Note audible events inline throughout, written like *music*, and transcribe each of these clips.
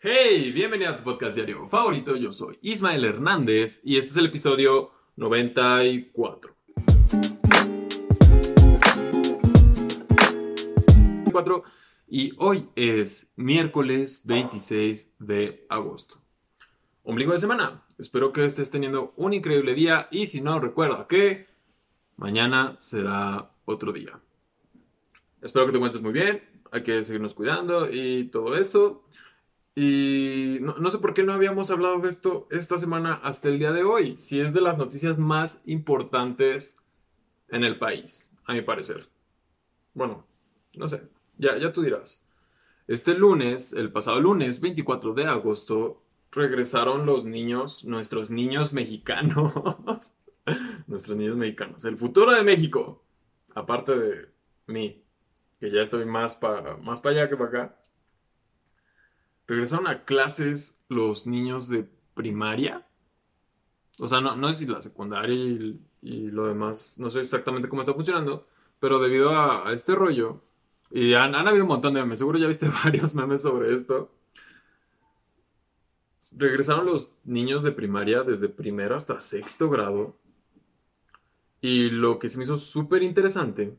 Hey, bienvenido a tu podcast diario favorito. Yo soy Ismael Hernández y este es el episodio 94. Y hoy es miércoles 26 de agosto. Ombligo de semana. Espero que estés teniendo un increíble día y si no, recuerda que mañana será otro día. Espero que te encuentres muy bien. Hay que seguirnos cuidando y todo eso. Y no, sé por qué no habíamos hablado de esto esta semana hasta el día de hoy. Si es de las noticias más importantes en el país, a mi parecer. Bueno, no sé. Ya, ya tú dirás. Este lunes, el pasado lunes, 24 de agosto, regresaron los niños, nuestros niños mexicanos. *laughs* nuestros niños mexicanos. El futuro de México. Aparte de mí, que ya estoy más para más para allá que para acá. Regresaron a clases los niños de primaria. O sea, no, no sé si la secundaria y, lo demás, no sé exactamente cómo está funcionando, pero debido a, este rollo, y han, han, habido un montón de memes, seguro ya viste *laughs* varios memes sobre esto. Regresaron los niños de primaria desde primero hasta sexto grado. Y lo que se me hizo súper interesante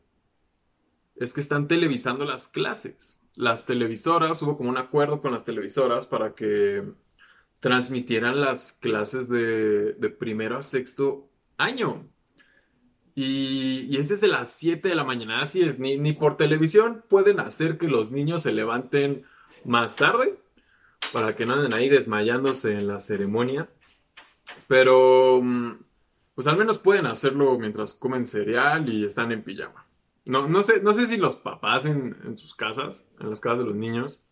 es que están televisando las clases. Las televisoras, hubo como un acuerdo con las televisoras para que transmitieran las clases de, primero a sexto año. Y, y es desde las 7 de la mañana, así es, ni, ni por televisión pueden hacer que los niños se levanten más tarde para que no anden ahí desmayándose en la ceremonia. Pero, mm, pues al menos pueden hacerlo mientras comen cereal y están en pijama. No, no, sé, no sé si los papás en, sus casas, en las casas de los niños,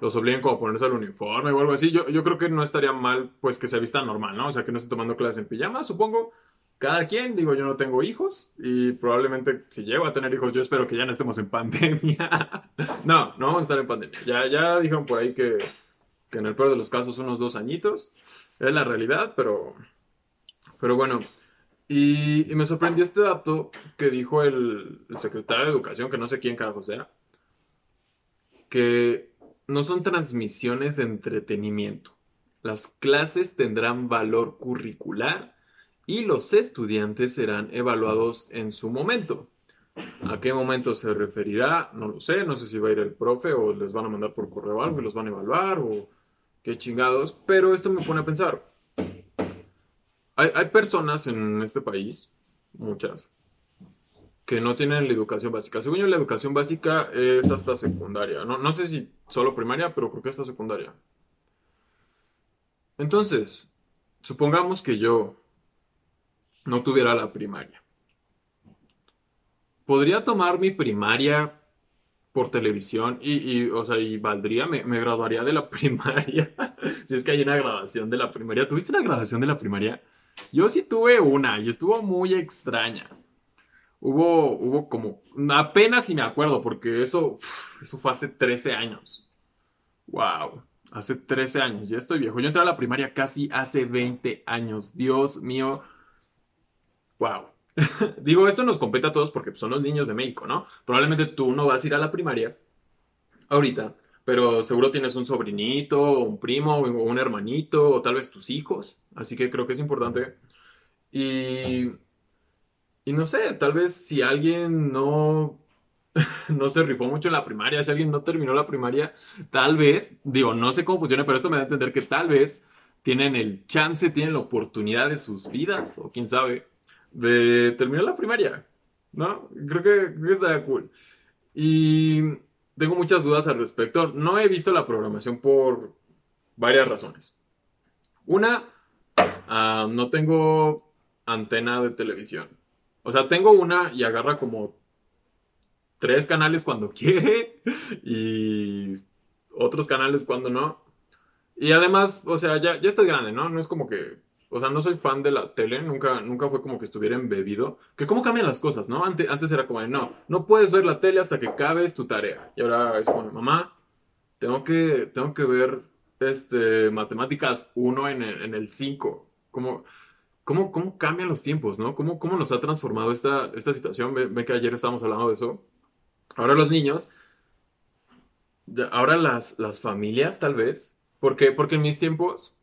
los obliguen como a ponerse el uniforme o algo así. Yo, yo creo que no estaría mal, pues, que se vista normal, ¿no? O sea, que no estén tomando clases en pijama, supongo. Cada quien, digo, yo no tengo hijos y probablemente si llego a tener hijos, yo espero que ya no estemos en *laughs* pandemia. no, no vamos a estar en pandemia. Ya, ya dijeron por ahí que, que en el peor de los casos unos dos añitos. Es la realidad, pero, pero bueno, y, me sorprendió este dato que dijo el, secretario de Educación, que no sé quién carajo sea, que no son transmisiones de entretenimiento. Las clases tendrán valor curricular y los estudiantes serán evaluados en su momento. ¿A qué momento se referirá? No lo sé, no sé si va a ir el profe o les van a mandar por correo algo y los van a evaluar o qué chingados, pero esto me pone a pensar, hay, personas en este país, muchas, que no tienen la educación básica. Según yo, la educación básica es hasta secundaria. No, no sé si solo primaria, pero creo que hasta secundaria. Entonces, supongamos que yo no tuviera la primaria. ¿Podría tomar mi primaria por televisión y, o sea, y valdría, me, me, graduaría de la *laughs* primaria. si es que hay una grabación de la primaria. ¿Tuviste una grabación de la primaria? Yo sí tuve una y estuvo muy extraña. Hubo, hubo como, apenas si me acuerdo, porque eso, eso fue hace 13 años. Wow, hace 13 años, ya estoy viejo. Yo entré a la primaria casi hace 20 años. Dios mío. Wow. *laughs* Digo, esto nos compete a todos porque son los niños de México, ¿no? Probablemente tú no vas a ir a la primaria ahorita, pero seguro tienes un sobrinito, un primo, o un hermanito, o tal vez tus hijos. Así que creo que es importante. Y, y no sé, tal vez si alguien no, *laughs* no se rifó mucho en la primaria, si alguien no terminó la primaria, tal vez, digo, no sé cómo funciona, pero esto me da a entender que tal vez tienen el chance, tienen la oportunidad de sus vidas, o quién sabe, de terminar la primaria. ¿No? Creo que, creo que estaría cool. Y tengo muchas dudas al respecto. No he visto la programación por varias razones. Una, ah, no tengo antena de televisión. O sea, tengo una y agarra como tres canales cuando *laughs* quiere y otros canales cuando no. Y además, o sea, ya, ya estoy grande, ¿no? No es como que o sea, no soy fan de la tele, nunca, nunca fue como que estuviera embebido. Que cómo cambian las cosas, ¿no? Antes, antes era como de, no, no puedes ver la tele hasta que cabes tu tarea. Y ahora es como, mamá, tengo que, tengo que ver este, matemáticas 1 en el, 5. ¿Cómo, cómo, cómo cambian los tiempos, no? ¿Cómo, cómo nos ha transformado esta, esta situación? Ve, que ayer estábamos hablando de eso. Ahora los niños ahora las, las familias tal vez, porque, porque en mis tiempos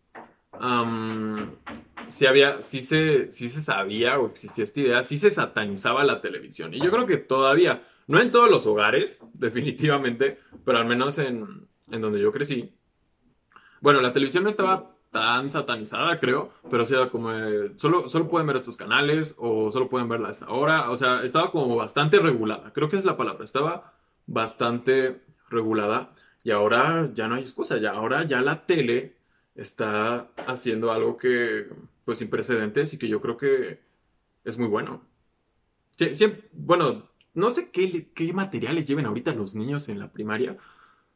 sí había, sí se, sí se sabía o existía esta idea, sí se satanizaba la televisión. Y yo creo que todavía, no en todos los hogares, *laughs* definitivamente, pero al menos en, en donde yo crecí. Bueno, la televisión no estaba tan satanizada, creo, pero sí era como, solo, solo pueden ver estos canales o solo pueden verla a esta hora. O sea, estaba como bastante regulada, creo que es la palabra, estaba bastante regulada. Y ahora ya no hay excusa, ya ahora ya la tele está haciendo algo que, pues, sin precedentes y que yo creo que es muy bueno. bueno, no sé qué, qué materiales lleven ahorita los niños en la primaria,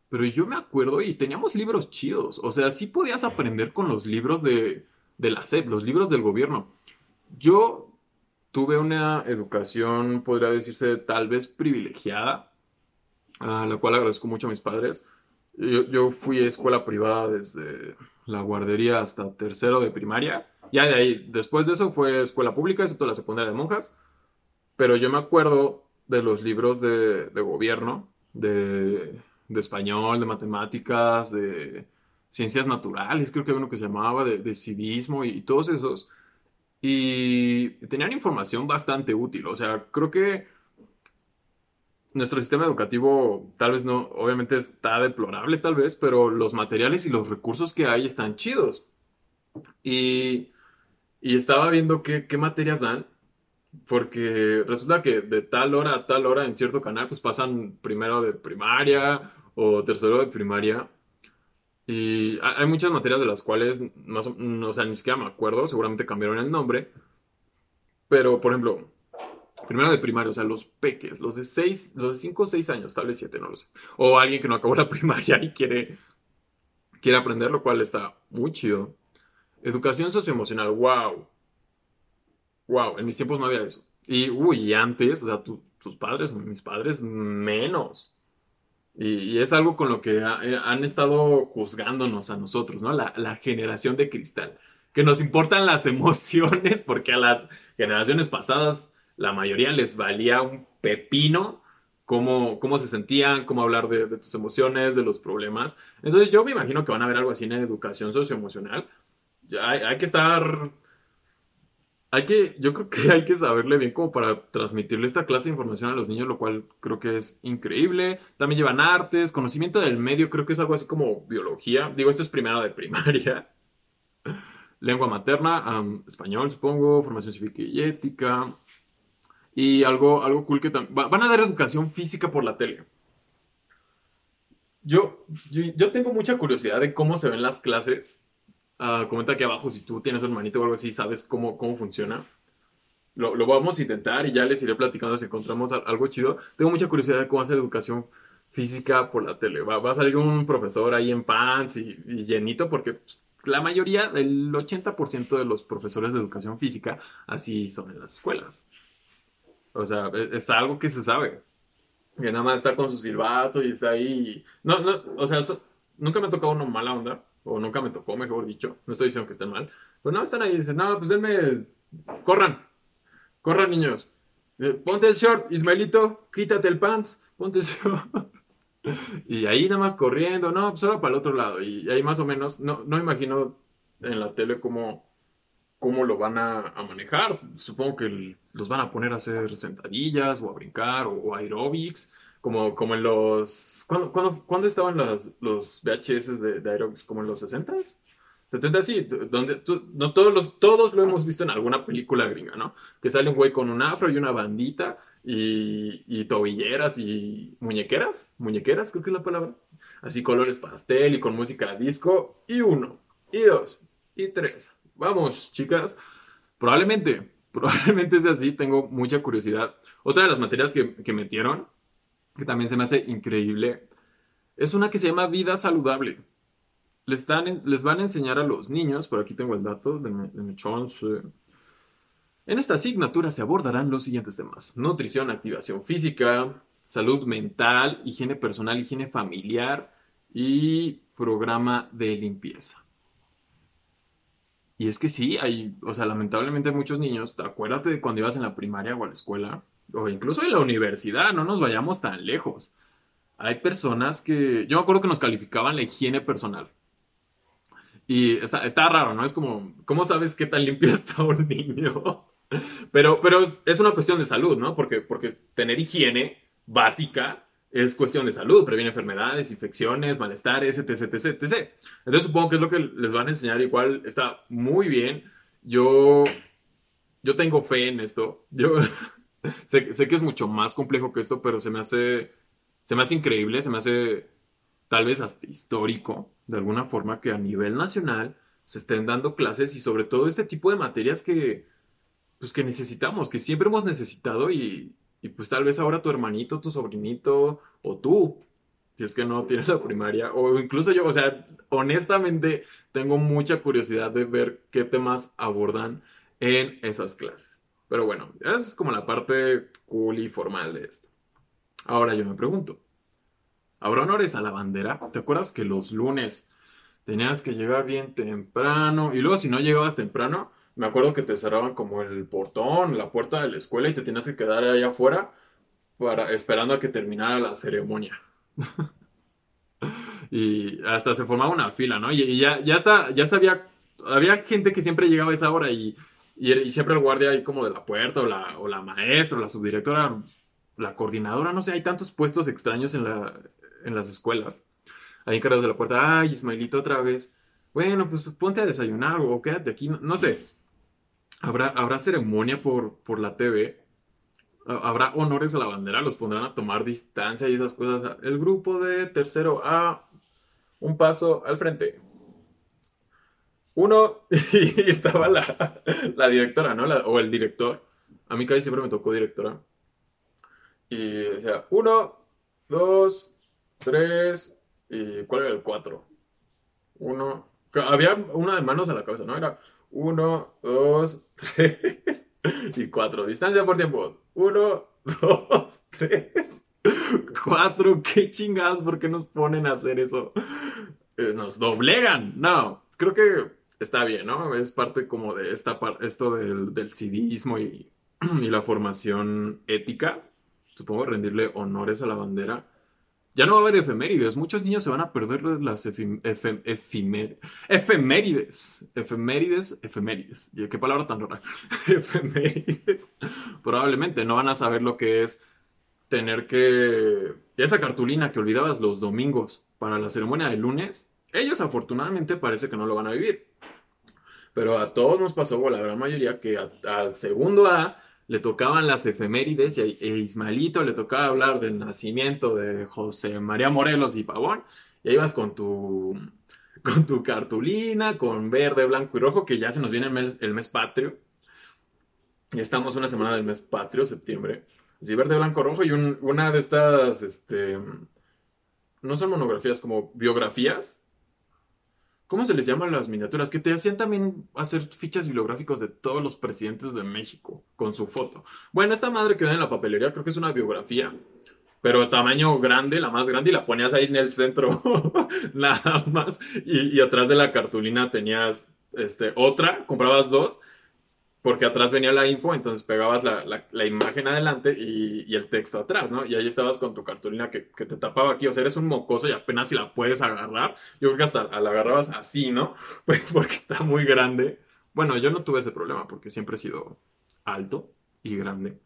pero yo me acuerdo y teníamos libros chidos. O sea, sí podías aprender con los libros de, de la SEP, los libros del gobierno. Yo tuve una educación, podría decirse, tal vez privilegiada, a la cual agradezco mucho a mis padres. Yo, yo fui a escuela privada desde la guardería hasta tercero de primaria. Ya de ahí, después de eso fue escuela pública, excepto la secundaria de monjas. Pero yo me acuerdo de los libros de, de gobierno, de, de, español, de matemáticas, de ciencias naturales, creo que había uno que se llamaba, de, de civismo y, y todos esos. Y tenían información bastante útil. O sea, creo que nuestro sistema educativo tal vez no, obviamente está deplorable tal vez, pero los materiales y los recursos que hay están chidos. Y, y estaba viendo qué, qué, materias dan, porque resulta que de tal hora a tal hora en cierto canal pues pasan primero de primaria o tercero de primaria. Y hay muchas materias de las cuales, más, o sea, ni siquiera me acuerdo, seguramente cambiaron el nombre. Pero, por ejemplo, primero de primaria, o sea, los peques, los de 6, los de 5 o 6 años, tal vez 7, no lo sé. O alguien que no acabó la *laughs* primaria y quiere, quiere aprender, lo cual está muy chido. Educación socioemocional, wow. Wow, en mis tiempos no había eso. Y, uy, antes, o sea, tus padres, mis padres, menos. Y, es algo con lo que eh, han estado juzgándonos a nosotros, ¿no? La, la generación de cristal. Que nos importan las *laughs* emociones porque a las generaciones pasadas la mayoría les valía un pepino cómo, cómo se sentían, cómo hablar de, tus emociones, de los problemas. Entonces yo me imagino que van a ver algo así en educación socioemocional. Hay, hay que estar... Hay que, yo creo que hay que saberle bien como para transmitirle esta clase de información a los niños, lo cual creo que es increíble. También llevan artes, conocimiento del medio, creo que es algo así como biología. Digo, esto es primero de primaria. *laughs* Lengua materna, español, supongo, formación cívica y ética, y algo, algo cool que también... Van a dar educación física por la tele. Yo, yo, tengo mucha curiosidad de cómo se ven las clases. Uh, comenta aquí abajo si tú tienes hermanito o algo así, sabes cómo, cómo funciona. Lo, lo, vamos a intentar y ya les iré platicando si encontramos algo chido. Tengo mucha curiosidad de cómo hacer educación física por la tele. Va, va a salir un profesor ahí en pants y, llenito porque pues, la mayoría, el 80% de los profesores de educación física así son en las escuelas. O sea, e, es, algo que se sabe. Que nada más está con su silbato y está ahí. No, no, o sea, nunca me ha tocado una mala onda. O nunca me tocó, mejor dicho. No estoy diciendo que estén mal. Pero no, están ahí y dicen, no, pues denme. Corran. Corran, niños. Eh, ponte el short, Ismaelito. Quítate el pants. Ponte el short. *laughs* y ahí nada más corriendo. No, pues ahora para el otro lado. Y ahí más o menos. No, no imagino en la tele cómo cómo lo van a, manejar. Supongo que los van a poner a hacer sentadillas o a brincar o, aerobics, como, como en los... ¿Cuándo, cuándo, estaban los, los VHS de, de, aerobics? ¿Como en los 60s? 70 sí, donde todos, los, todos lo hemos visto en alguna película gringa, ¿no? Que sale un güey con un afro y una bandita y, y tobilleras y muñequeras, muñequeras creo que es la palabra, así colores pastel y con música disco, y uno, y dos, y tres, Vamos, chicas. Probablemente, probablemente sea así. Tengo mucha curiosidad. Otra de las materias que, metieron, que también se me hace increíble, es una que se llama vida saludable. Les, les van a enseñar a los niños, por aquí tengo el dato de mi, de En esta asignatura se abordarán los siguientes temas. Nutrición, activación física, salud mental, higiene personal, higiene familiar y programa de limpieza. Y es que sí, hay, o sea, lamentablemente hay muchos niños, acuérdate de cuando ibas en la primaria o a la escuela, o incluso en la universidad, no nos vayamos tan lejos. hay personas que, yo me acuerdo que nos calificaban la higiene personal. Y está, está raro, ¿no? Es como, ¿cómo sabes qué tan limpio *laughs* está un niño? Pero, pero es una cuestión de salud, ¿no? Porque, porque tener higiene básica es cuestión de salud, previene enfermedades, infecciones, malestares, etc, etc, etc. Entonces supongo que es lo que les van a enseñar, igual está muy bien. Yo, yo tengo fe en esto. Yo *laughs* sé, sé, que es mucho más complejo que esto, pero se me hace, se me hace increíble, se me hace tal vez hasta histórico, de alguna forma, que a nivel nacional se estén dando clases y sobre todo este tipo de materias que, pues que necesitamos, que siempre hemos necesitado y, y pues tal vez ahora tu hermanito, tu sobrinito o tú, si es que no tienes la primaria, o incluso yo, o sea, honestamente tengo mucha curiosidad de ver qué temas abordan en esas clases. Pero bueno, esa es como la parte cool y formal de esto. Ahora yo me pregunto, ¿habrá honores a la bandera? ¿Te acuerdas que los lunes tenías que llegar bien temprano y luego si no llegabas temprano, me acuerdo que te cerraban como el portón, la puerta de la escuela y te tenías que quedar ahí afuera para, esperando a que terminara la ceremonia. *laughs* y hasta se formaba una fila, ¿no? Y, ya, ya está, ya había, había gente que siempre llegaba a esa hora y, y, siempre el guardia ahí como de la puerta o la, o la maestra o la subdirectora, la coordinadora, no sé, hay tantos puestos extraños en, la, en las escuelas. Ahí encargados de la puerta, ay, Ismailito otra vez. Bueno, pues ponte a desayunar o quédate aquí, no sé. ¿Habrá, ceremonia por, por la TV? ¿Habrá honores a la bandera? ¿Los pondrán a tomar distancia y esas cosas? El grupo de tercero A, un paso al frente. Uno, *laughs* y estaba la, directora, ¿no? o el director. A mí casi siempre me tocó directora. Y decía, uno, dos, tres, y ¿cuál era el cuatro? Uno, había una de manos a la cabeza, ¿no? Era uno, dos, *laughs* tres y cuatro. Distancia por tiempo. Uno, dos, *laughs* tres, cuatro. ¿Qué chingados? ¿Por qué nos ponen a hacer eso? Eh, nos doblegan. No, creo que está bien, ¿no? Es parte como de esta esto del, del civismo y, *clears throat* y la formación ética. Supongo rendirle honores a la bandera ya no va a haber efemérides. Muchos niños se van a perder las efemérides. Efemérides, efemérides. ¿Qué palabra tan rara? *laughs* efemérides. Probablemente no van a saber lo que es tener que... Esa cartulina que olvidabas los domingos para la ceremonia del lunes. Ellos afortunadamente parece que no lo van a vivir. Pero a todos nos pasó, o la gran mayoría, que al segundo A le tocaban las efemérides y a Ismaelito le tocaba hablar del nacimiento de José María Morelos y Pavón. Y ahí ibas con tu, con tu cartulina, con verde, blanco y rojo, que ya se nos viene el mes, patrio. Y estamos una semana del mes patrio, septiembre. Así, verde, blanco, rojo y una de estas, este, no son monografías, como biografías ¿Cómo se les llaman las miniaturas? Que te hacían también hacer fichas bibliográficos de todos los presidentes de México con su foto. Bueno, esta madre que ven en la papelería creo que es una biografía, pero tamaño grande, la más grande, y la ponías ahí en el centro, *laughs* nada más. Y, y, atrás de la cartulina tenías este, otra, comprabas dos, porque atrás venía la info, entonces pegabas la, imagen adelante y, el texto atrás, ¿no? Y ahí estabas con tu cartulina que, te tapaba aquí, o sea, eres un mocoso y apenas si la puedes agarrar, yo creo que hasta la agarrabas así, ¿no? *laughs* Pues porque está muy grande. Bueno, yo no tuve ese problema porque siempre he sido alto y grande.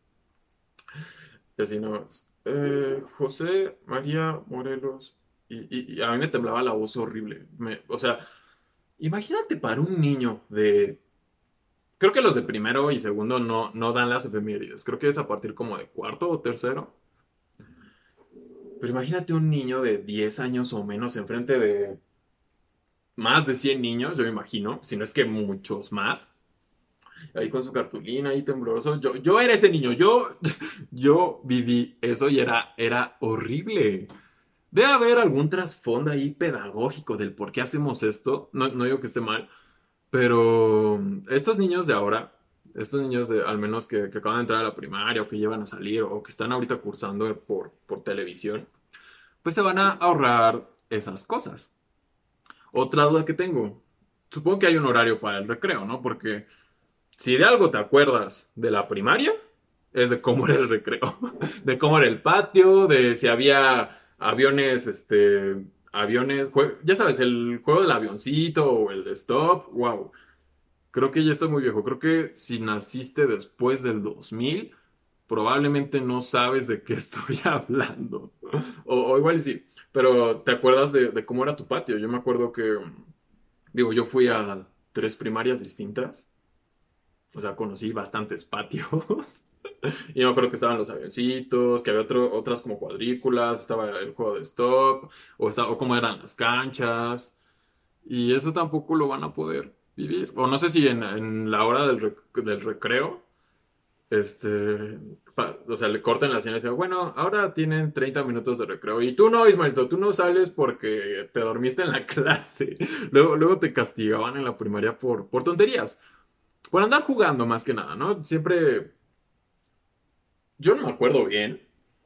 Y así no. Eh, José María Morelos. Y, a mí me temblaba la voz horrible. o sea, imagínate para un niño de Creo que los de primero y segundo no, no dan las efemérides. Creo que es a partir como de cuarto o tercero. Pero imagínate un niño de 10 años o menos enfrente de más de 100 niños, yo me imagino, si no es que muchos más. Ahí con su cartulina, ahí tembloroso. Yo, yo era ese niño, yo, *laughs* yo viví eso y era, era horrible. Debe haber algún trasfondo ahí pedagógico del por qué hacemos esto. No, no digo que esté mal, pero estos niños de ahora, estos niños de, al menos que, acaban de entrar a la primaria o que llevan a salir o que están ahorita cursando por, por televisión, pues se van a ahorrar esas cosas. Otra duda que tengo, supongo que hay un horario para el recreo, ¿no? Porque si de algo te acuerdas de la primaria, es de cómo era el recreo, *laughs* de cómo era el patio, de si había aviones, este, aviones, ya sabes, el juego del avioncito o el stop, wow. Creo que ya estoy muy viejo. Creo que si naciste después del 2000, probablemente no sabes de qué *laughs* estoy hablando. O, igual sí, pero te acuerdas de, cómo era tu patio. Yo me acuerdo que, digo, yo fui a tres primarias distintas. O sea, conocí bastantes patios. *laughs* *laughs* y me acuerdo que estaban los avioncitos, que había otras como cuadrículas, estaba el juego de stop, o, estaba, o cómo eran las canchas. Y eso tampoco lo van a poder vivir. O no sé si en, la hora del, del recreo, este, o sea, le cortan la señal y dicen, bueno, ahora tienen 30 minutos de recreo. Y tú no, Ismaelito, tú no sales porque te dormiste en la *laughs* clase. Luego, luego te castigaban en la primaria por, por tonterías. Por andar jugando más que nada, ¿no? Siempre... Yo no me acuerdo bien,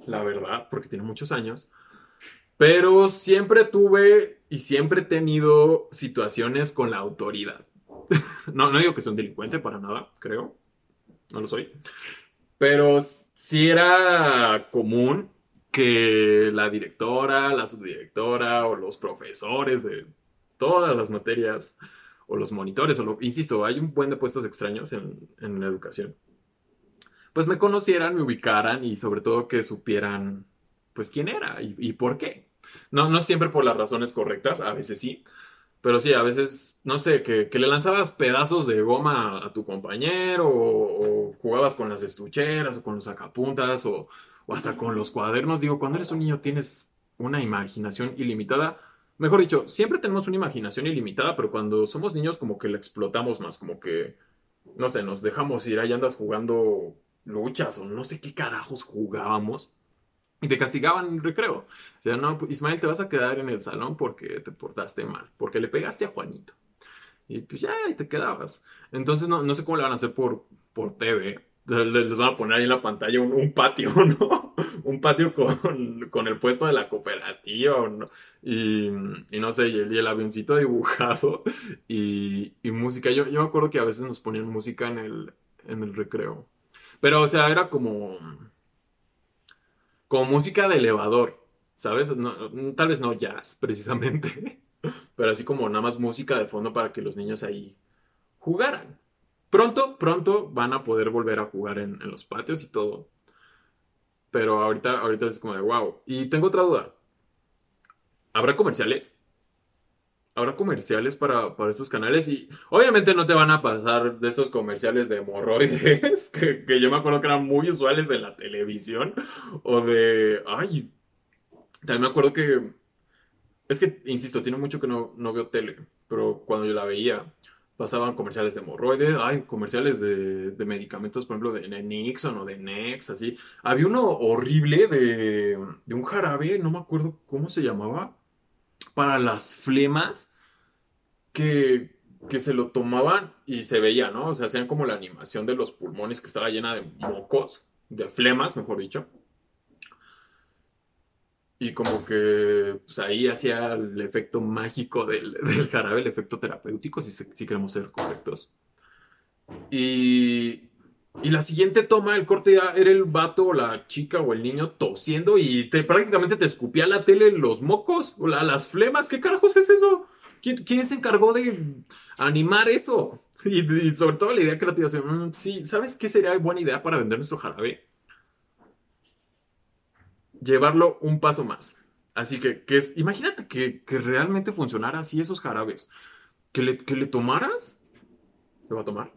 la verdad, porque tiene muchos años. Pero siempre tuve y siempre he tenido situaciones con la autoridad. *laughs* no, no digo que sea un delincuente para nada, creo. No lo soy. Pero sí era común que la directora, la subdirectora o los profesores de todas las materias o los monitores, o lo, insisto, hay un buen de puestos extraños en, en la educación, pues me conocieran, me ubicaran y sobre todo que supieran pues quién era y, por qué. No, no siempre por las razones correctas, a veces sí, pero sí, a veces, no sé, que, le lanzabas pedazos de goma a, tu compañero, o, jugabas con las estucheras, o con los sacapuntas, o, o hasta con los cuadernos. Digo, cuando eres un niño tienes una imaginación ilimitada. Mejor dicho, siempre tenemos una imaginación ilimitada, pero cuando somos niños como que la explotamos más, como que, no sé, nos dejamos ir, ahí andas jugando luchas o no sé qué carajos jugábamos. Y te castigaban en el recreo. O sea, no, Ismael, te vas a quedar en el salón porque te portaste mal, porque le pegaste a Juanito. Y pues ya, y te quedabas. Entonces, no, no sé cómo le van a hacer por, por TV. Les van a poner ahí en la pantalla un, patio, *laughs* ¿no? un patio con, con, el puesto de la cooperativa, ¿no? Y, no sé, y el, el avioncito dibujado y, y, música. Yo, yo me acuerdo que a veces nos ponían música en el, en el recreo. Pero, o sea, era como como música de elevador, ¿sabes? tal vez no jazz, *laughs* precisamente, pero así como nada más música de fondo para que los niños ahí jugaran. Pronto, pronto van a poder volver a jugar en, los patios y todo. Pero ahorita, ahorita es como de wow. Y tengo otra duda. ¿Habrá comerciales? Habrá comerciales para, estos canales y obviamente no te van a pasar de estos comerciales de hemorroides *laughs* que, yo me acuerdo que eran muy usuales en la televisión o de, ay, también me acuerdo que, es que, insisto, tiene mucho que no, veo tele, pero cuando yo la veía pasaban comerciales de hemorroides, hay comerciales de, medicamentos, por ejemplo, de Nixon o de Nex, así. Había uno horrible de, de un jarabe, no me acuerdo cómo se llamaba para las flemas que, se lo tomaban y se veía, ¿no? O sea, hacían como la animación de los pulmones que estaba llena de mocos, de flemas, mejor dicho. Y como que pues ahí hacía el efecto mágico del, *laughs* jarabe, el efecto terapéutico, si, si queremos ser correctos. Y, y la siguiente toma, el corte era el vato o la chica o el niño tosiendo y te, prácticamente te escupía la tele los mocos o las flemas. ¿Qué carajos es eso? ¿Quién, se encargó de animar eso? *laughs* Y, sobre todo la idea creativa. Mm, sí, ¿sabes qué sería buena idea para vender nuestro jarabe? Llevarlo un paso más. Así que, imagínate que, realmente funcionara así esos jarabes. Que le, que le tomaras. ¿Le va a tomar?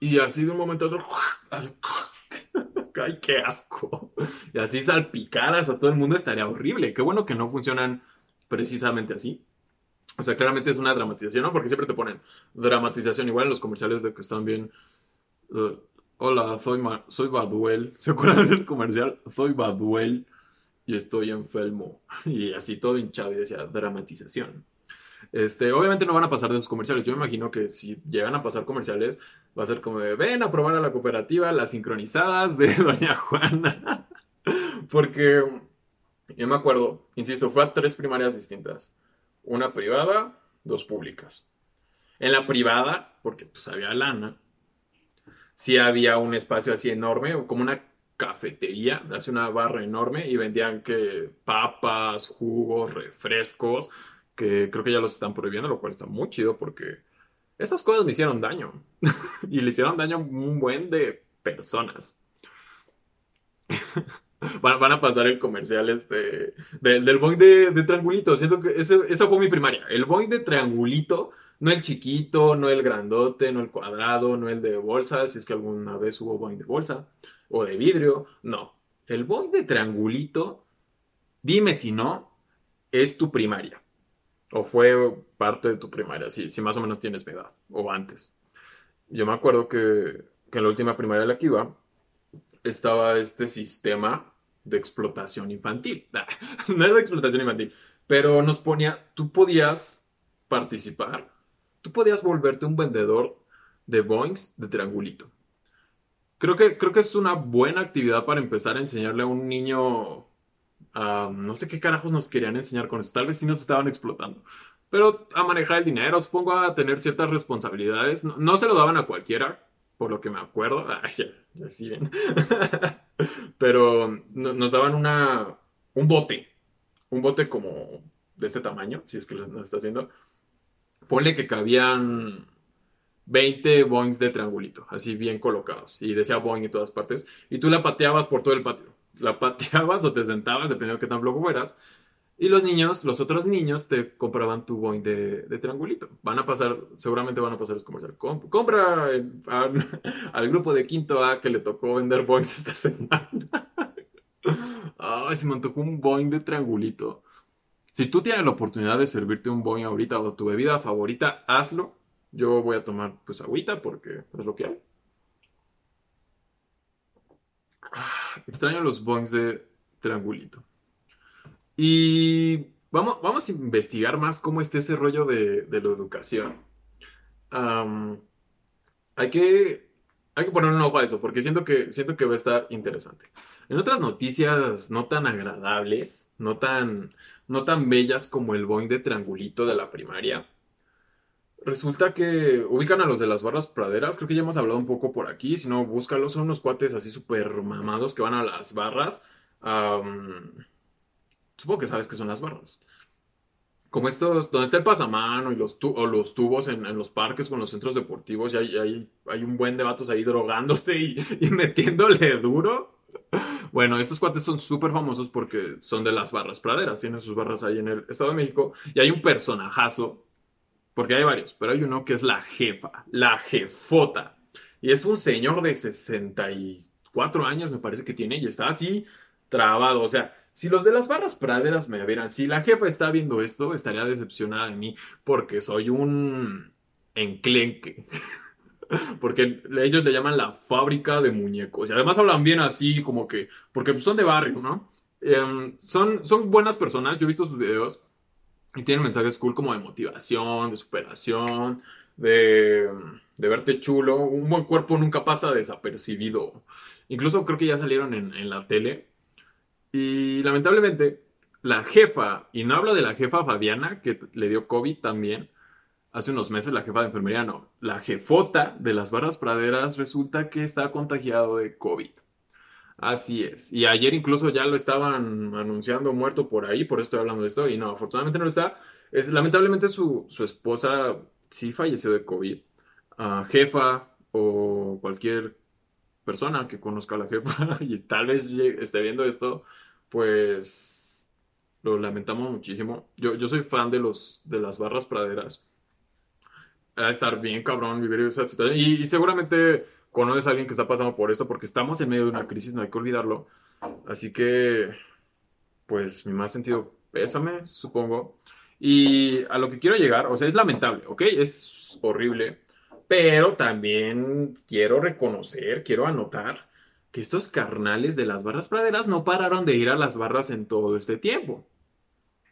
Y así de un momento a otro. *laughs* *laughs* ¡Ay, qué asco! Y así salpicadas a todo el mundo estaría horrible. Qué bueno que no funcionan precisamente así. O sea, claramente es una dramatización, ¿no? Porque siempre te ponen dramatización. Igual en los comerciales de que están bien. Uh, hola, soy, soy Baduel. *laughs* ¿Se acuerdan de ese comercial? Soy Baduel y estoy enfermo. Y así todo hinchado y decía dramatización. Este, obviamente no van a pasar de esos comerciales. Yo imagino que si llegan a pasar comerciales, va a ser como de ven a probar a la cooperativa las sincronizadas de *laughs* Doña Juana. Porque yo me acuerdo, insisto, fue a tres primarias distintas. Una privada, dos públicas. En la privada, porque pues había lana, sí había un espacio así enorme, como una cafetería, hace una barra enorme y vendían que papas, jugos, refrescos, que creo que ya los están prohibiendo, lo cual está muy chido porque esas cosas me hicieron daño. *laughs* y le hicieron daño a un buen de personas. *laughs* van, a pasar el comercial este, del boing de, triangulito. Siento que esa fue mi primaria. El boing de triangulito, no el chiquito, no el grandote, no el cuadrado, no el de bolsa, si es que alguna vez hubo boing de bolsa o de vidrio. No. El boing de triangulito, dime si no, es tu primaria. O fue parte de tu primaria, si, si más o menos tienes mi edad, o antes. Yo me acuerdo que, que en la última primaria de la que estaba este sistema de explotación infantil. *laughs* no es de explotación infantil, pero nos ponía, tú podías participar, tú podías volverte un vendedor de boings de triangulito. Creo que, creo que es una buena actividad para empezar a enseñarle a un niño no sé qué carajos nos querían enseñar con eso. Tal vez sí nos estaban explotando. Pero a manejar el dinero, supongo a tener ciertas responsabilidades. No, se lo daban a cualquiera, por lo que me acuerdo. *laughs* *laughs* Pero nos daban una, un bote. Un bote como de este tamaño, si es que nos estás viendo. Ponle que cabían 20 boings de triangulito, así bien colocados. Y decía boing en todas partes. Y tú la pateabas por todo el patio la pateabas *laughs* o te sentabas, dependiendo de qué tan flojo fueras. Y los niños, los otros niños, te compraban tu boing de, triangulito. Van a pasar, seguramente van a pasar los comerciales. compra *laughs* al, grupo de quinto A que le tocó vender boings esta semana. *laughs* Ay, se me antojó un boing de triangulito. Si tú tienes la oportunidad de servirte un boing ahorita o tu bebida favorita, hazlo. Yo voy a tomar pues agüita porque es lo que hay. Extraño los boings de triangulito. Y vamos, vamos a investigar más cómo está ese rollo de, la educación. hay, que, hay que poner un ojo a eso, porque siento que, siento que va a estar interesante. En otras noticias no tan agradables, no tan, no tan bellas como el boing de triangulito de la primaria, Resulta que ubican a los de las barras praderas, creo que ya hemos hablado un poco por aquí, si no, búscalos, son unos cuates así súper mamados que van a las barras. supongo que sabes que son las barras. Como estos, donde está el pasamano y los, o los tubos en, los parques con los centros deportivos, y hay, hay, un buen de vatos ahí drogándose y, y metiéndole duro. Bueno, estos cuates son súper famosos porque son de las barras praderas, tienen sus barras ahí en el Estado de México, y hay un personajazo porque hay varios, pero hay uno que es la jefa, la jefota. Y es un señor de 64 años, me parece que tiene, y está así trabado. O sea, si los de las barras praderas me vieran, si la jefa está viendo esto, estaría decepcionada de mí porque soy un enclenque. *laughs* porque ellos le llaman la fábrica de muñecos. Y además hablan bien así, como que, porque son de barrio, ¿no? Em, son, son buenas personas, yo he visto sus videos y tienen mensajes cool como de motivación, de superación, de, verte chulo. Un buen cuerpo nunca pasa desapercibido. Incluso creo que ya salieron en, la tele. Y lamentablemente, la jefa, y no hablo de la jefa Fabiana, que le dio COVID también, hace unos meses la jefa de enfermería, no, la jefota de las barras praderas resulta que está contagiado de COVID. Así es. Y ayer incluso ya lo estaban anunciando muerto por ahí, por eso estoy hablando de esto. Y no, afortunadamente no lo está. Es, lamentablemente su, esposa sí falleció de COVID. Ah, jefa o cualquier persona que conozca a la jefa *laughs* y tal vez esté viendo esto, pues lo lamentamos muchísimo. Yo, yo soy fan de, los, de las barras praderas. A estar bien cabrón vivir esa situación. y seguramente conoces a alguien que está pasando por esto, porque estamos en medio de una crisis, no hay que olvidarlo. Así que, pues, mi más sentido pésame, supongo. Y a lo que quiero llegar, o sea, es lamentable, ¿ok? Es horrible, pero también quiero reconocer, quiero anotar que estos carnales de las barras praderas no pararon de ir a las barras en todo este tiempo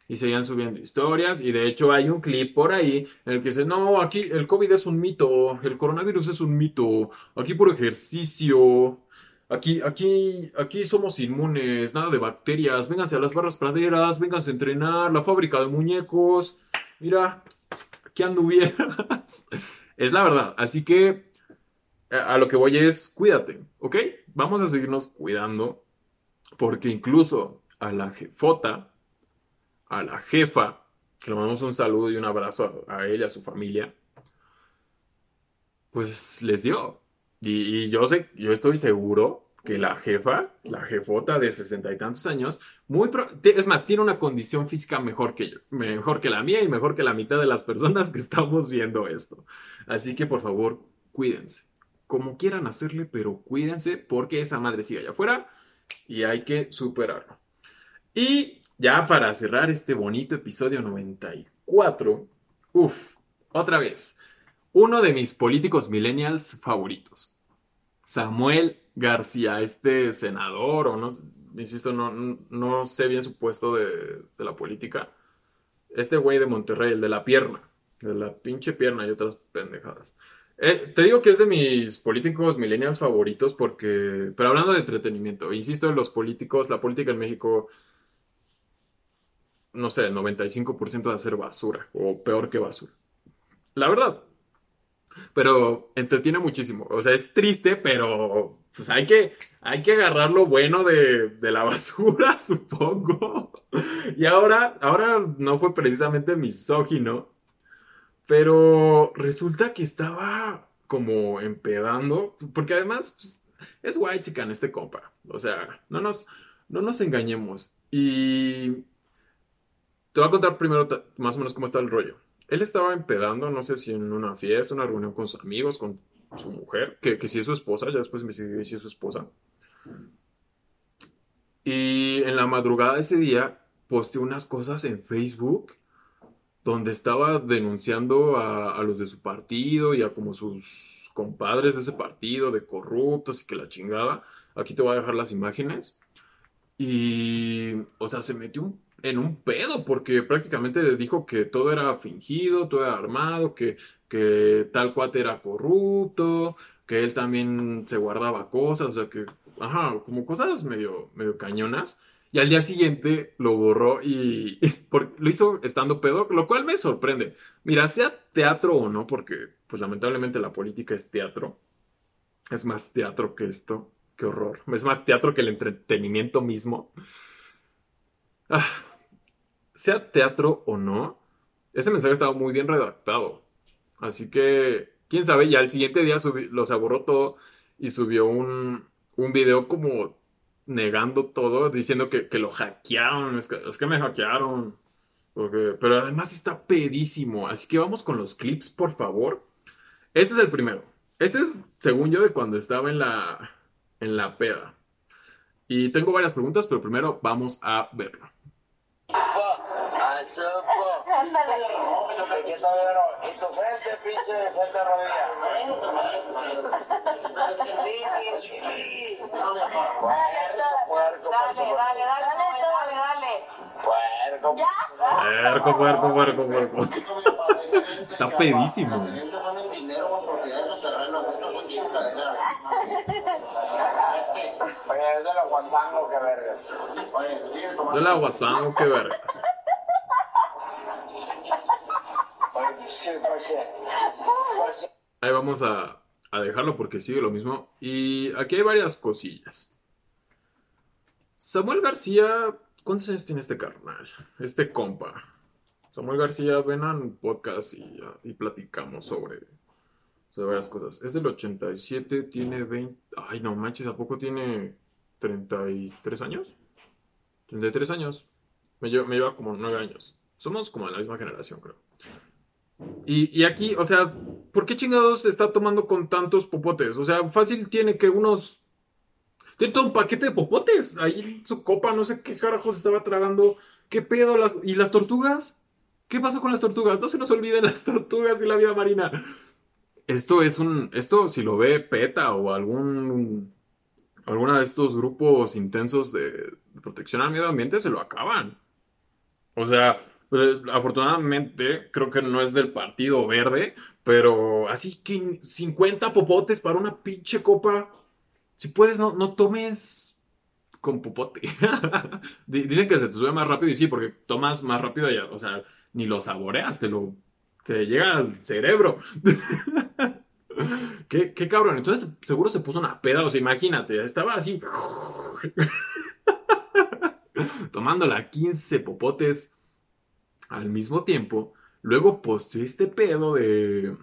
y seguían subiendo historias. Y de hecho hay un clip por ahí en el que dice, no, aquí el COVID es un mito, el coronavirus es un mito, aquí por ejercicio. Aquí, aquí, aquí somos inmunes, nada de bacterias. Vénganse a las barras praderas, vénganse a entrenar, la fábrica de muñecos. Mira, aquí anduvieras. *laughs* es la verdad. Así que a lo que voy es, cuídate, ¿ok? vamos a seguirnos cuidando porque incluso a la jefota, a la jefa, que le mandamos un saludo y un abrazo a, ella, a su familia, pues les dio. Y, yo sé, yo estoy seguro que la jefa, la jefota de sesenta y tantos años, muy es más, tiene una condición física mejor que yo, mejor que la mía y mejor que la mitad de las personas que estamos viendo esto. Así que por favor, cuídense. Como quieran hacerle, pero cuídense porque esa madre sigue allá afuera y hay que superarlo. Y ya para cerrar este bonito episodio 94, uff, otra vez, uno de mis políticos millennials favoritos, Samuel García, este senador, o no, insisto, no, no sé bien su puesto de, de la política, este güey de Monterrey, el de la pierna, de la pinche pierna y otras pendejadas. Eh, te digo que es de mis políticos millennials favoritos porque, pero hablando de entretenimiento, insisto, los políticos, la política en México, no sé, el 95% de hacer basura o peor que basura. La verdad. Pero entretiene muchísimo. O sea, es triste, pero pues hay que, hay que agarrar lo bueno de, de la *laughs* basura, supongo. Y ahora, ahora no fue precisamente misógino pero resulta que estaba como empedando, porque además pues, es guay chica en este compa. O sea, no nos, no nos engañemos. Y te voy a contar primero más o menos cómo está el rollo. Él estaba empedando, no sé si en una fiesta, una reunión con sus amigos, con su mujer, que, que si es su esposa, ya después me si es su esposa. Y en la madrugada de ese día posteó unas cosas en Facebook donde estaba denunciando a, los de su partido y a como sus compadres de ese partido, de corruptos y que la chingada. Aquí te voy a dejar las imágenes. Y, o sea, se metió en un pedo porque prácticamente le dijo que todo era fingido, todo era armado, que, que tal cuate era corrupto, que él también se guardaba cosas, o sea, que, ajá, como cosas medio, medio cañonas. Y al día siguiente lo borró y, *laughs* lo hizo estando pedo, lo cual me sorprende. Mira, sea teatro o no, porque pues lamentablemente la política es teatro. Es más teatro que esto. Qué horror. Es más teatro que el entretenimiento mismo. Ah, sea teatro o no, ese mensaje estaba muy bien redactado. Así que, quién sabe, ya al siguiente día lo se borró todo y subió un, un video como negando todo, diciendo que, lo hackearon, es que, me hackearon. pero además está pedísimo. Así que vamos con los clips, por favor. Este es el primero. Este es, según yo, de cuando estaba en la, en la peda. Y tengo varias preguntas, pero primero vamos a verlo. Y tu frente, pinche, frente rodilla. Puerco, dale, dale, dale, dale, dale. Puerco. Puerco, puerco, puerco, puerco. Está pedísimo. Oye, es de la guasango que vergas. De la guasango que vergas. Ahí vamos a, dejarlo porque sigue lo mismo. Y aquí hay varias cosillas. Samuel García, ¿cuántos años tiene este carnal? Este compa. Samuel García, ven a un podcast y, platicamos sobre, sobre varias cosas. Es del 87, tiene 20... Ay, no manches, ¿a poco tiene 33 años? 33 años. Me lleva, me lleva como 9 años. Somos como de la misma generación, creo. Y, aquí, o sea, ¿por qué chingados se está tomando con tantos popotes? O sea, fácil tiene que unos. Tiene todo un paquete de popotes. Ahí en su copa, no sé qué carajos estaba tragando. ¿Qué pedo? Las... ¿Y las tortugas? ¿Qué pasó con las tortugas? No se nos olviden las tortugas y la vida marina. Esto es un. Esto, si lo ve PETA o algún. Alguna de estos grupos intensos de, de protección al medio ambiente, se lo acaban. O sea, pues, afortunadamente, creo que no es del Partido Verde, pero así que 50 popotes para una pinche copa. Si puedes, no, no tomes con popote. *laughs* Dicen que se te sube más rápido y sí, porque tomas más rápido ya, o sea, ni lo saboreas, te lo te llega al cerebro. *laughs* ¿Qué, qué cabrón. Entonces seguro se puso una peda. O sea, imagínate, estaba así. *laughs* Tomándola 15 popotes al mismo tiempo. Luego posteó este pedo de,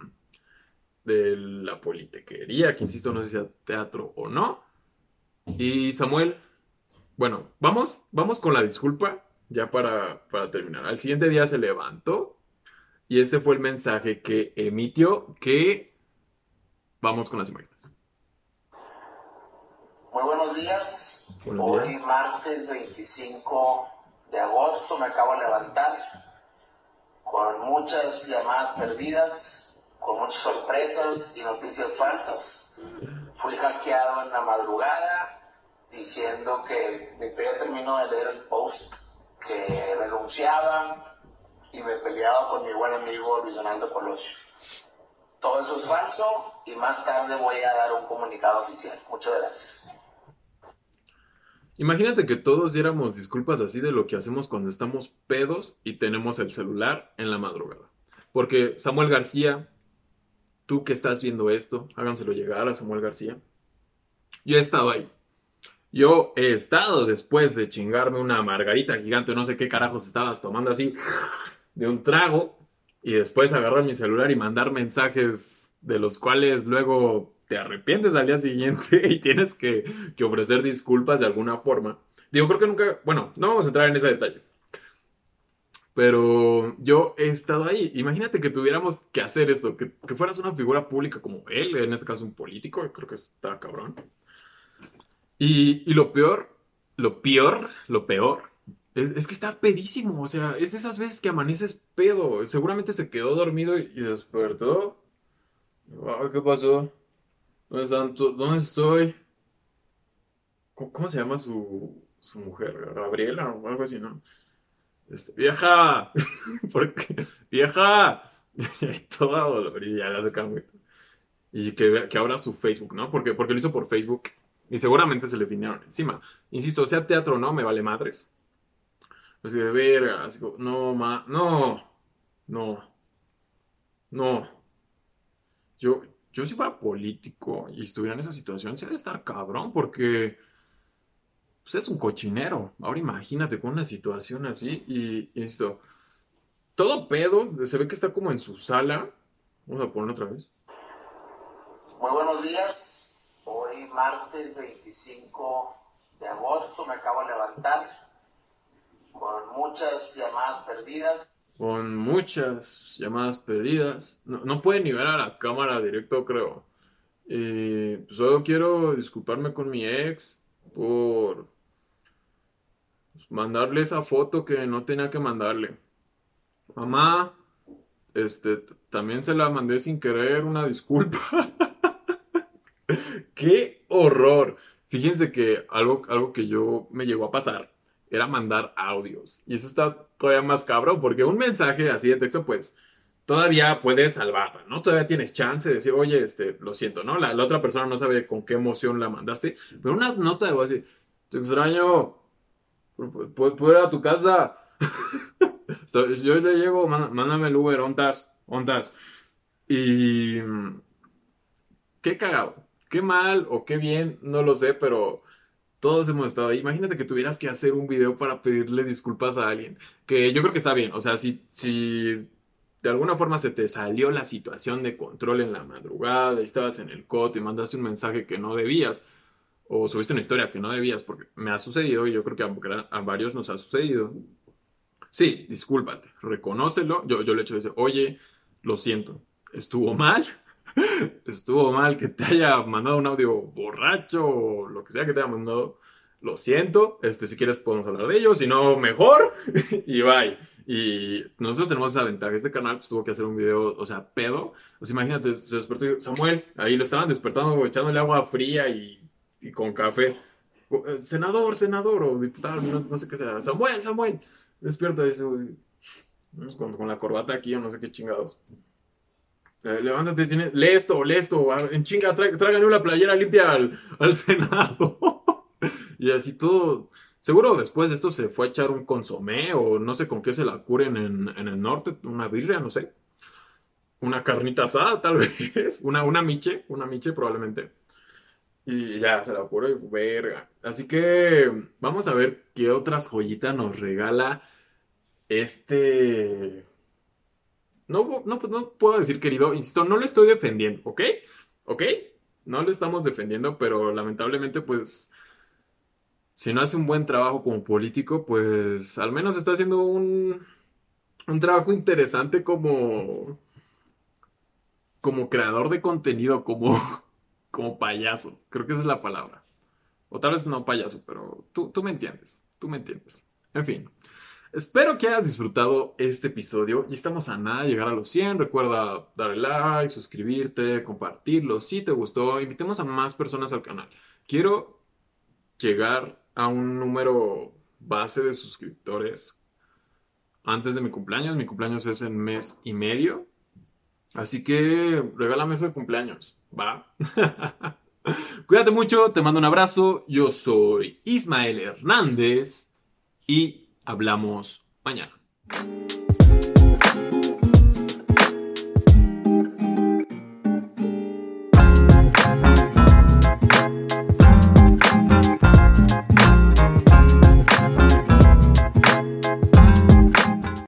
de la politequería, que insisto, no sé si sea teatro o no. Y Samuel, bueno, vamos, vamos con la disculpa ya para, para terminar. Al siguiente día se levantó y este fue el mensaje que emitió que vamos con las imágenes. Muy buenos días. Hoy martes 25 de agosto me acabo de levantar con muchas llamadas perdidas, con muchas sorpresas y noticias falsas. Fui hackeado en la madrugada diciendo que mi ya terminó de leer el post, que renunciaba y me peleaba con mi buen amigo Luis Donaldo Colosio. Todo eso es falso y más tarde voy a dar un comunicado oficial. Muchas gracias. Imagínate que todos diéramos disculpas así de lo que hacemos cuando estamos pedos y tenemos el celular en la madrugada. Porque Samuel García, tú que estás viendo esto, háganselo llegar a Samuel García. Yo he estado ahí. Yo he estado después de chingarme una margarita gigante, no sé qué carajos estabas tomando así, de un trago, y después agarrar mi celular y mandar mensajes de los cuales luego te arrepientes al día siguiente *laughs* y tienes que, ofrecer disculpas de alguna forma. Digo, creo que nunca, bueno, no vamos a entrar en ese detalle. Pero yo he estado ahí. Imagínate que tuviéramos que hacer esto, que, fueras una figura pública como él, en este caso un político, creo que está cabrón. Y, lo peor, lo peor, lo peor, es, es, que está pedísimo. O sea, es de esas veces que amaneces pedo. Seguramente se quedó dormido y despertó. ¿Qué pasó? ¿Dónde, estoy? ¿Cómo, se llama su, su, mujer? Gabriela o algo así, ¿no? Este, vieja, *laughs* porque, vieja, *laughs* toda dolor y ya le hace Y que, que abra su Facebook, ¿no? Porque, porque lo hizo por Facebook y seguramente se le vinieron encima. Insisto, sea teatro o no, me vale madres. Así de verga, así como, no, ma, no, no, no. Yo, yo si fuera político y estuviera en esa situación, se debe estar cabrón, porque pues, es un cochinero. Ahora imagínate con una situación así y, esto, todo pedo, se ve que está como en su sala. Vamos a ponerlo otra vez. Muy buenos días. Hoy martes 25 de agosto me acabo de levantar con muchas llamadas perdidas con muchas llamadas perdidas. No, no puede ni ver a la cámara directo, creo. Eh, solo quiero disculparme con mi ex por mandarle esa foto que no tenía que mandarle. Mamá, este, también se la mandé sin querer, una disculpa. *laughs* ¡Qué horror! Fíjense que algo, algo que yo me llegó a pasar era mandar audios. Y eso está todavía más cabrón, porque un mensaje así de texto, pues todavía puedes salvarla, ¿no? Todavía tienes chance de decir, oye, este, lo siento, ¿no? La, otra persona no sabe con qué emoción la mandaste, pero una nota de voz así, te extraño, ¿puedo ir a tu casa? *laughs* Yo le llego, mándame el Uber, ontas, ontas. Y... Qué cagado, qué mal o qué bien, no lo sé, pero todos hemos estado ahí. Imagínate que tuvieras que hacer un video para pedirle disculpas a alguien. Que yo creo que está bien. O sea, si, si de alguna forma se te salió la situación de control en la madrugada, estabas en el coto y mandaste un mensaje que no debías, o subiste una historia que no debías, porque me ha sucedido y yo creo que a, varios nos ha sucedido. Sí, discúlpate, reconócelo. Yo, yo le he hecho decir, oye, lo siento, estuvo mal, estuvo mal que te haya mandado un audio borracho o lo que sea que te haya mandado. Lo siento, este, si quieres podemos hablar de ello, si no, mejor, *laughs* y bye. Y nosotros tenemos esa ventaja, este canal pues, tuvo que hacer un video, o sea, pedo. Pues imagínate, se despertó Samuel, ahí lo estaban despertando, echándole agua fría y, con café. Eh, senador, senador, o diputado, no, sé qué sea. Samuel, Samuel, despierta, dice, con, con la corbata aquí o no sé qué chingados. Eh, levántate, tiene, lee esto, lee esto, en chinga, tráigame una playera limpia al, Senado. *laughs* y así todo. Seguro después de esto se fue a echar un consomé o no sé con qué se la curen en, el norte, una birria, no sé. una carnita asada, tal *laughs* vez, una, una miche, una miche probablemente. Y ya, se la y verga. Así que vamos a ver qué otras joyitas nos regala este... No, no, no puedo decir querido, insisto, no le estoy defendiendo, ¿ok? ¿Ok? No le estamos defendiendo, pero lamentablemente pues si no hace un buen trabajo como político, pues al menos está haciendo un, un trabajo interesante como, como creador de contenido, como, *laughs* como payaso. Creo que esa es la palabra. O tal vez no payaso, pero tú, tú me entiendes. Tú me entiendes. En fin. Espero que hayas disfrutado este episodio y estamos a nada de llegar a los 100. Recuerda darle like, suscribirte, compartirlo. Si te gustó, invitemos a más personas al canal. Quiero llegar a un número base de suscriptores antes de mi cumpleaños. Mi cumpleaños es en mes y medio. Así que regálame eso de cumpleaños. Va. *laughs* Cuídate mucho, te mando un abrazo. Yo soy Ismael Hernández y hablamos mañana.